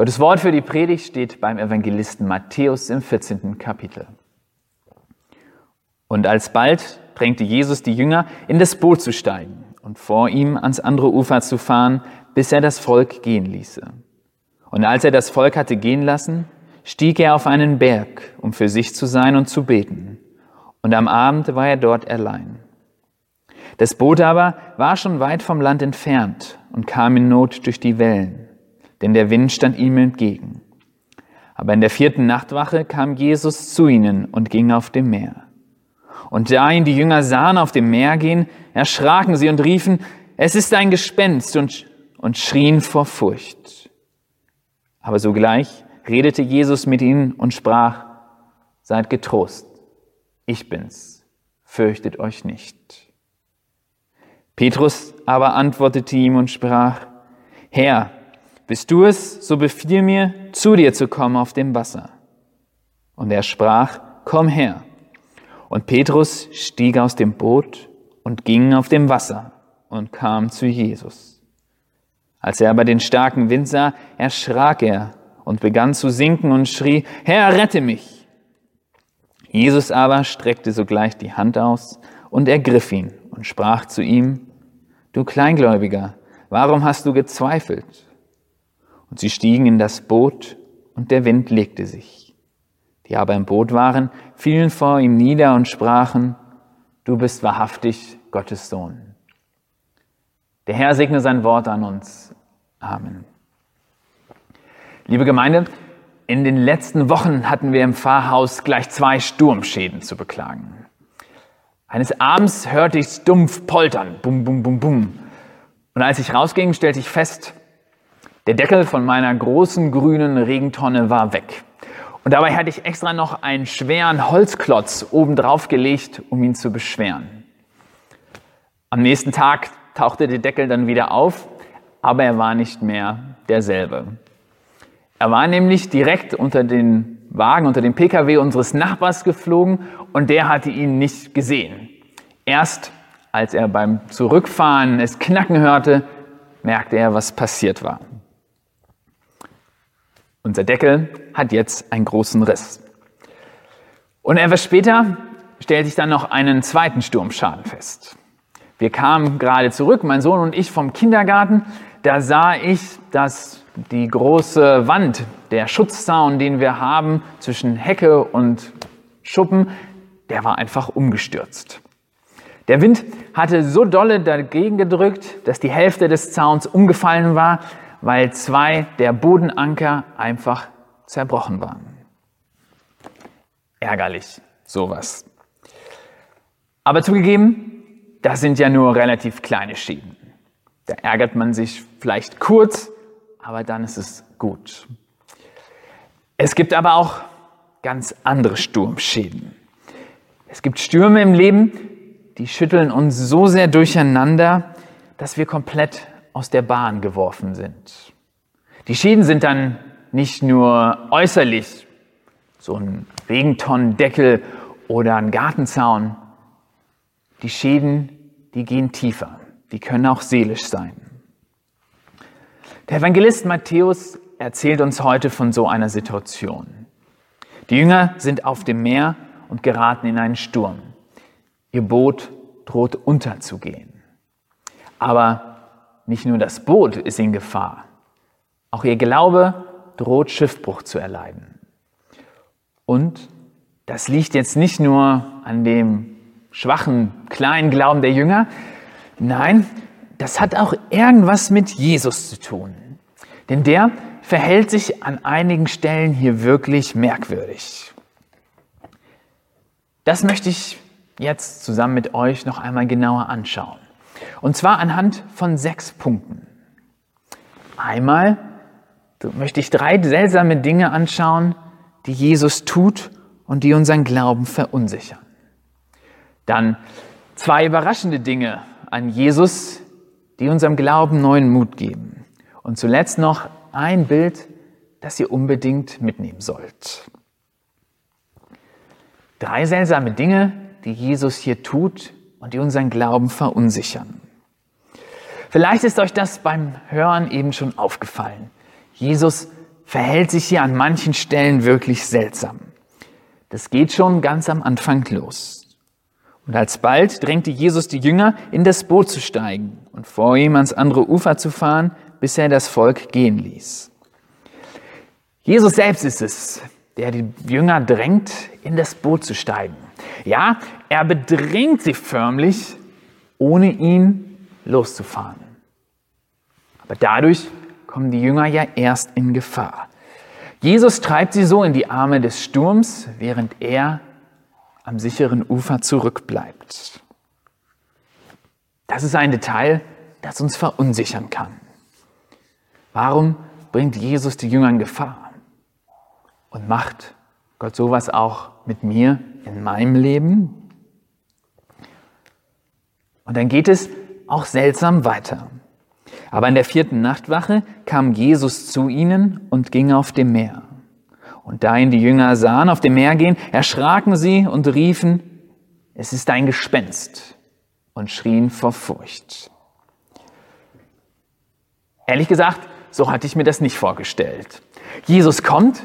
Gottes Wort für die Predigt steht beim Evangelisten Matthäus im 14. Kapitel. Und alsbald drängte Jesus die Jünger, in das Boot zu steigen und vor ihm ans andere Ufer zu fahren, bis er das Volk gehen ließe. Und als er das Volk hatte gehen lassen, stieg er auf einen Berg, um für sich zu sein und zu beten. Und am Abend war er dort allein. Das Boot aber war schon weit vom Land entfernt und kam in Not durch die Wellen denn der Wind stand ihm entgegen. Aber in der vierten Nachtwache kam Jesus zu ihnen und ging auf dem Meer. Und da ihn die Jünger sahen auf dem Meer gehen, erschraken sie und riefen, es ist ein Gespenst und, und schrien vor Furcht. Aber sogleich redete Jesus mit ihnen und sprach, seid getrost, ich bin's, fürchtet euch nicht. Petrus aber antwortete ihm und sprach, Herr, bist du es, so befiehl mir, zu dir zu kommen auf dem Wasser. Und er sprach, komm her. Und Petrus stieg aus dem Boot und ging auf dem Wasser und kam zu Jesus. Als er aber den starken Wind sah, erschrak er und begann zu sinken und schrie, Herr, rette mich. Jesus aber streckte sogleich die Hand aus und ergriff ihn und sprach zu ihm, Du Kleingläubiger, warum hast du gezweifelt? Und sie stiegen in das Boot, und der Wind legte sich. Die aber im Boot waren, fielen vor ihm nieder und sprachen, Du bist wahrhaftig Gottes Sohn. Der Herr segne sein Wort an uns. Amen. Liebe Gemeinde, in den letzten Wochen hatten wir im Pfarrhaus gleich zwei Sturmschäden zu beklagen. Eines Abends hörte ich dumpf poltern, bum, bum, bum, bum. Und als ich rausging, stellte ich fest, der Deckel von meiner großen grünen Regentonne war weg. Und dabei hatte ich extra noch einen schweren Holzklotz oben drauf gelegt, um ihn zu beschweren. Am nächsten Tag tauchte der Deckel dann wieder auf, aber er war nicht mehr derselbe. Er war nämlich direkt unter den Wagen, unter dem Pkw unseres Nachbars geflogen und der hatte ihn nicht gesehen. Erst als er beim Zurückfahren es knacken hörte, merkte er, was passiert war. Unser Deckel hat jetzt einen großen Riss. Und etwas später stellte ich dann noch einen zweiten Sturmschaden fest. Wir kamen gerade zurück, mein Sohn und ich vom Kindergarten. Da sah ich, dass die große Wand, der Schutzzaun, den wir haben zwischen Hecke und Schuppen, der war einfach umgestürzt. Der Wind hatte so dolle dagegen gedrückt, dass die Hälfte des Zauns umgefallen war weil zwei der Bodenanker einfach zerbrochen waren. Ärgerlich, sowas. Aber zugegeben, das sind ja nur relativ kleine Schäden. Da ärgert man sich vielleicht kurz, aber dann ist es gut. Es gibt aber auch ganz andere Sturmschäden. Es gibt Stürme im Leben, die schütteln uns so sehr durcheinander, dass wir komplett aus der Bahn geworfen sind. Die Schäden sind dann nicht nur äußerlich, so ein Regentonnendeckel oder ein Gartenzaun. Die Schäden, die gehen tiefer, die können auch seelisch sein. Der Evangelist Matthäus erzählt uns heute von so einer Situation. Die Jünger sind auf dem Meer und geraten in einen Sturm. Ihr Boot droht unterzugehen. Aber nicht nur das Boot ist in Gefahr, auch ihr Glaube droht Schiffbruch zu erleiden. Und das liegt jetzt nicht nur an dem schwachen, kleinen Glauben der Jünger, nein, das hat auch irgendwas mit Jesus zu tun. Denn der verhält sich an einigen Stellen hier wirklich merkwürdig. Das möchte ich jetzt zusammen mit euch noch einmal genauer anschauen. Und zwar anhand von sechs Punkten. Einmal möchte ich drei seltsame Dinge anschauen, die Jesus tut und die unseren Glauben verunsichern. Dann zwei überraschende Dinge an Jesus, die unserem Glauben neuen Mut geben. Und zuletzt noch ein Bild, das ihr unbedingt mitnehmen sollt. Drei seltsame Dinge, die Jesus hier tut und die unseren Glauben verunsichern. Vielleicht ist euch das beim Hören eben schon aufgefallen. Jesus verhält sich hier an manchen Stellen wirklich seltsam. Das geht schon ganz am Anfang los. Und alsbald drängte Jesus die Jünger, in das Boot zu steigen und vor ihm ans andere Ufer zu fahren, bis er das Volk gehen ließ. Jesus selbst ist es, der die Jünger drängt, in das Boot zu steigen. Ja, er bedrängt sie förmlich, ohne ihn loszufahren. Aber dadurch kommen die Jünger ja erst in Gefahr. Jesus treibt sie so in die Arme des Sturms, während er am sicheren Ufer zurückbleibt. Das ist ein Detail, das uns verunsichern kann. Warum bringt Jesus die Jünger in Gefahr? Und macht Gott sowas auch mit mir in meinem Leben? Und dann geht es auch seltsam weiter. Aber in der vierten Nachtwache kam Jesus zu ihnen und ging auf dem Meer. Und da ihn die Jünger sahen auf dem Meer gehen, erschraken sie und riefen, es ist ein Gespenst und schrien vor Furcht. Ehrlich gesagt, so hatte ich mir das nicht vorgestellt. Jesus kommt,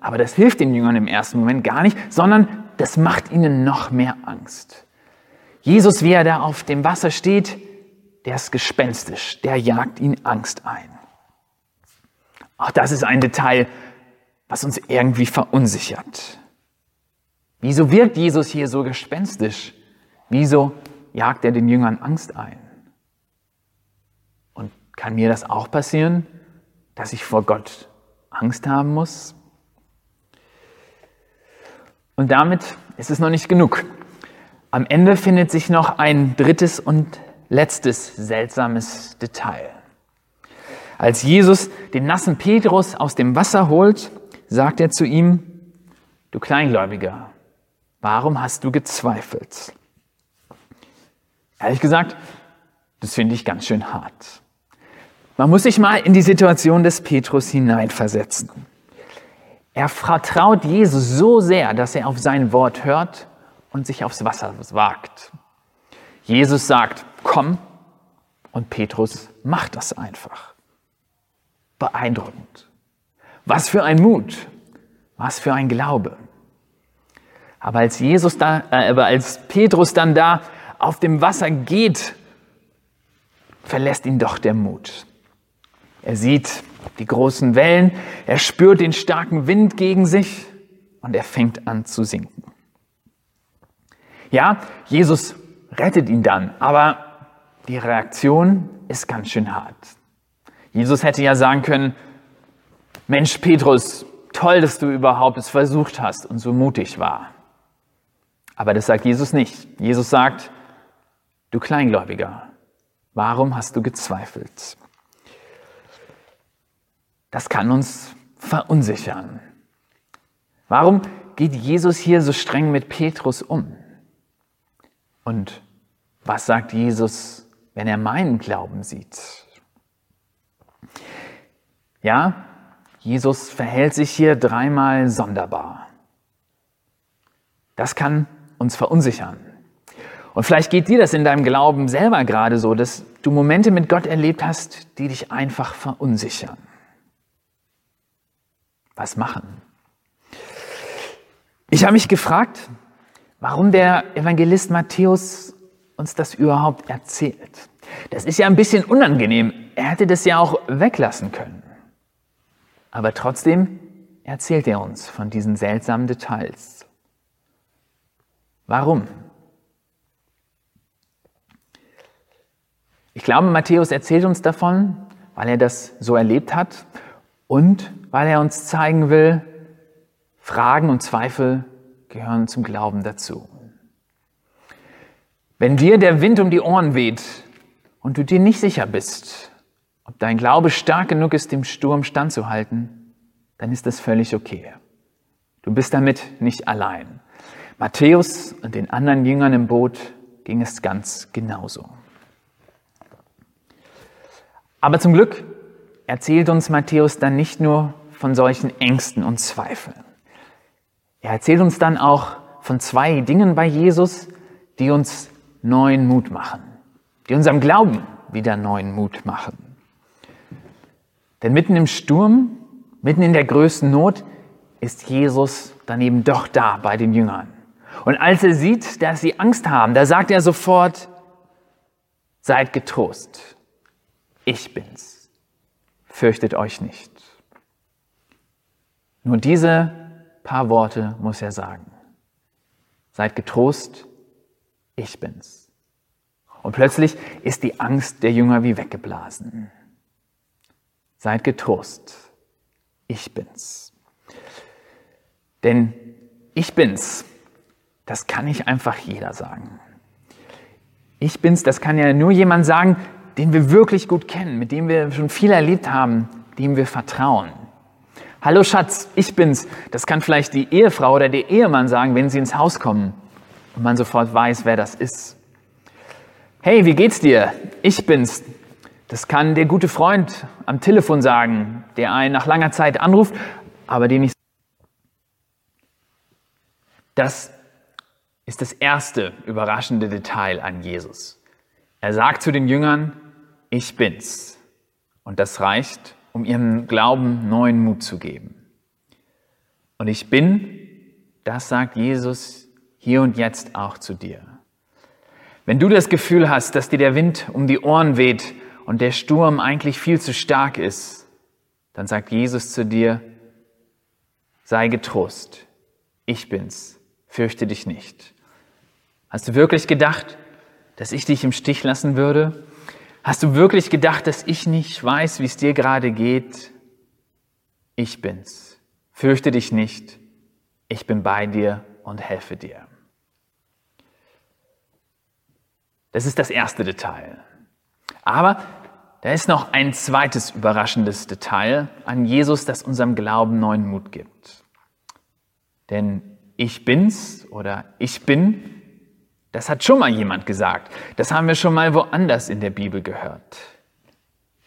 aber das hilft den Jüngern im ersten Moment gar nicht, sondern das macht ihnen noch mehr Angst. Jesus, wie er da auf dem Wasser steht, der ist gespenstisch, der jagt ihn Angst ein. Auch das ist ein Detail, was uns irgendwie verunsichert. Wieso wirkt Jesus hier so gespenstisch? Wieso jagt er den Jüngern Angst ein? Und kann mir das auch passieren, dass ich vor Gott Angst haben muss? Und damit ist es noch nicht genug. Am Ende findet sich noch ein drittes und letztes seltsames Detail. Als Jesus den nassen Petrus aus dem Wasser holt, sagt er zu ihm, du Kleingläubiger, warum hast du gezweifelt? Ehrlich gesagt, das finde ich ganz schön hart. Man muss sich mal in die Situation des Petrus hineinversetzen. Er vertraut Jesus so sehr, dass er auf sein Wort hört und sich aufs Wasser wagt. Jesus sagt, komm, und Petrus macht das einfach. Beeindruckend. Was für ein Mut, was für ein Glaube. Aber als Jesus da, äh, aber als Petrus dann da auf dem Wasser geht, verlässt ihn doch der Mut. Er sieht die großen Wellen, er spürt den starken Wind gegen sich und er fängt an zu sinken. Ja, Jesus rettet ihn dann, aber die Reaktion ist ganz schön hart. Jesus hätte ja sagen können, Mensch Petrus, toll, dass du überhaupt es versucht hast und so mutig war. Aber das sagt Jesus nicht. Jesus sagt, du Kleingläubiger, warum hast du gezweifelt? Das kann uns verunsichern. Warum geht Jesus hier so streng mit Petrus um? Und was sagt Jesus, wenn er meinen Glauben sieht? Ja, Jesus verhält sich hier dreimal sonderbar. Das kann uns verunsichern. Und vielleicht geht dir das in deinem Glauben selber gerade so, dass du Momente mit Gott erlebt hast, die dich einfach verunsichern. Was machen? Ich habe mich gefragt, warum der Evangelist Matthäus uns das überhaupt erzählt. Das ist ja ein bisschen unangenehm. Er hätte das ja auch weglassen können. Aber trotzdem erzählt er uns von diesen seltsamen Details. Warum? Ich glaube, Matthäus erzählt uns davon, weil er das so erlebt hat und weil er uns zeigen will, Fragen und Zweifel gehören zum Glauben dazu. Wenn dir der Wind um die Ohren weht und du dir nicht sicher bist, ob dein Glaube stark genug ist, dem Sturm standzuhalten, dann ist das völlig okay. Du bist damit nicht allein. Matthäus und den anderen Jüngern im Boot ging es ganz genauso. Aber zum Glück erzählt uns Matthäus dann nicht nur von solchen Ängsten und Zweifeln. Er erzählt uns dann auch von zwei Dingen bei Jesus, die uns neuen Mut machen, die unserem Glauben wieder neuen Mut machen. Denn mitten im Sturm, mitten in der größten Not, ist Jesus dann eben doch da bei den Jüngern. Und als er sieht, dass sie Angst haben, da sagt er sofort, seid getrost, ich bin's, fürchtet euch nicht. Nur diese paar Worte muss er sagen. Seid getrost, ich bin's. Und plötzlich ist die Angst der Jünger wie weggeblasen. Seid getrost, ich bin's. Denn ich bin's, das kann nicht einfach jeder sagen. Ich bin's, das kann ja nur jemand sagen, den wir wirklich gut kennen, mit dem wir schon viel erlebt haben, dem wir vertrauen. Hallo Schatz, ich bin's. Das kann vielleicht die Ehefrau oder der Ehemann sagen, wenn sie ins Haus kommen und man sofort weiß, wer das ist. Hey, wie geht's dir? Ich bin's. Das kann der gute Freund am Telefon sagen, der einen nach langer Zeit anruft, aber den ich. Das ist das erste überraschende Detail an Jesus. Er sagt zu den Jüngern, ich bin's. Und das reicht, um ihrem Glauben neuen Mut zu geben. Und ich bin, das sagt Jesus hier und jetzt auch zu dir. Wenn du das Gefühl hast, dass dir der Wind um die Ohren weht und der Sturm eigentlich viel zu stark ist, dann sagt Jesus zu dir, sei getrost, ich bin's, fürchte dich nicht. Hast du wirklich gedacht, dass ich dich im Stich lassen würde? Hast du wirklich gedacht, dass ich nicht weiß, wie es dir gerade geht? Ich bin's. Fürchte dich nicht. Ich bin bei dir und helfe dir. Das ist das erste Detail. Aber da ist noch ein zweites überraschendes Detail an Jesus, das unserem Glauben neuen Mut gibt. Denn ich bin's oder ich bin das hat schon mal jemand gesagt. Das haben wir schon mal woanders in der Bibel gehört.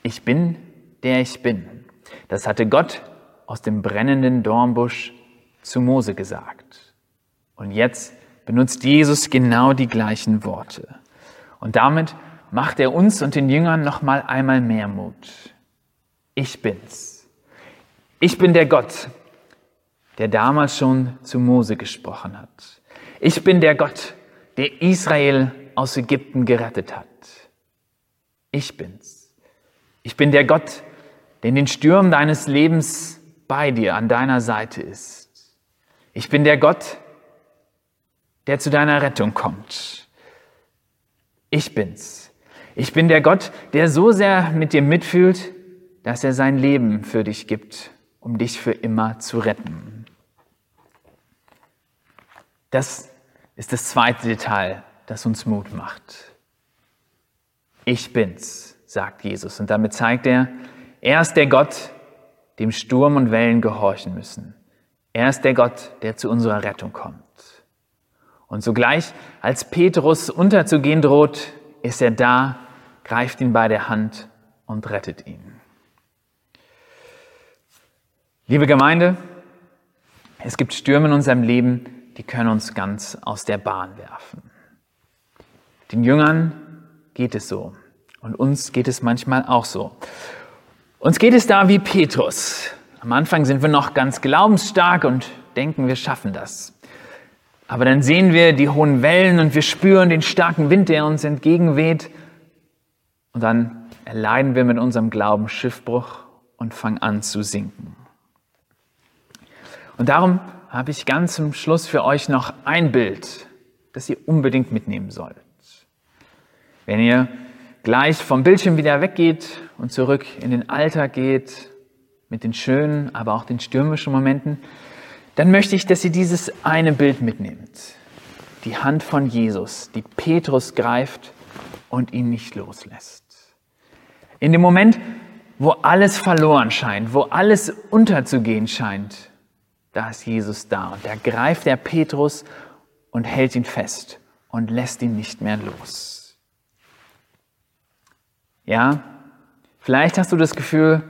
Ich bin, der ich bin. Das hatte Gott aus dem brennenden Dornbusch zu Mose gesagt. Und jetzt benutzt Jesus genau die gleichen Worte. Und damit macht er uns und den Jüngern noch mal einmal mehr Mut. Ich bin's. Ich bin der Gott, der damals schon zu Mose gesprochen hat. Ich bin der Gott, der Israel aus Ägypten gerettet hat. Ich bin's. Ich bin der Gott, der in den Stürmen deines Lebens bei dir, an deiner Seite ist. Ich bin der Gott, der zu deiner Rettung kommt. Ich bin's. Ich bin der Gott, der so sehr mit dir mitfühlt, dass er sein Leben für dich gibt, um dich für immer zu retten. Das ist das zweite Detail, das uns Mut macht. Ich bin's, sagt Jesus. Und damit zeigt er, er ist der Gott, dem Sturm und Wellen gehorchen müssen. Er ist der Gott, der zu unserer Rettung kommt. Und sogleich, als Petrus unterzugehen droht, ist er da, greift ihn bei der Hand und rettet ihn. Liebe Gemeinde, es gibt Stürme in unserem Leben, die können uns ganz aus der Bahn werfen. Den Jüngern geht es so und uns geht es manchmal auch so. Uns geht es da wie Petrus. Am Anfang sind wir noch ganz glaubensstark und denken, wir schaffen das. Aber dann sehen wir die hohen Wellen und wir spüren den starken Wind, der uns entgegenweht. Und dann erleiden wir mit unserem Glauben Schiffbruch und fangen an zu sinken. Und darum habe ich ganz zum Schluss für euch noch ein Bild, das ihr unbedingt mitnehmen sollt. Wenn ihr gleich vom Bildschirm wieder weggeht und zurück in den Alltag geht, mit den schönen, aber auch den stürmischen Momenten, dann möchte ich, dass ihr dieses eine Bild mitnehmt. Die Hand von Jesus, die Petrus greift und ihn nicht loslässt. In dem Moment, wo alles verloren scheint, wo alles unterzugehen scheint, da ist Jesus da. Und da greift der Petrus und hält ihn fest und lässt ihn nicht mehr los. Ja, vielleicht hast du das Gefühl,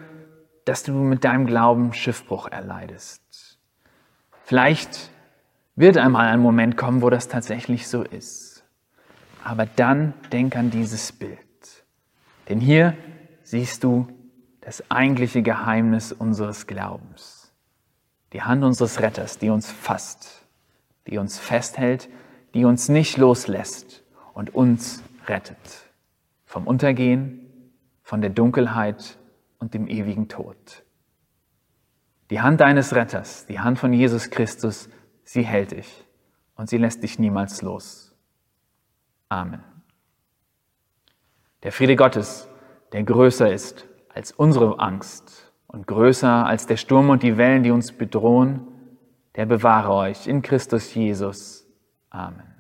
dass du mit deinem Glauben Schiffbruch erleidest. Vielleicht wird einmal ein Moment kommen, wo das tatsächlich so ist. Aber dann denk an dieses Bild. Denn hier siehst du das eigentliche Geheimnis unseres Glaubens. Die Hand unseres Retters, die uns fasst, die uns festhält, die uns nicht loslässt und uns rettet. Vom Untergehen, von der Dunkelheit und dem ewigen Tod. Die Hand deines Retters, die Hand von Jesus Christus, sie hält dich und sie lässt dich niemals los. Amen. Der Friede Gottes, der größer ist als unsere Angst und größer als der Sturm und die Wellen, die uns bedrohen, der bewahre euch in Christus Jesus. Amen.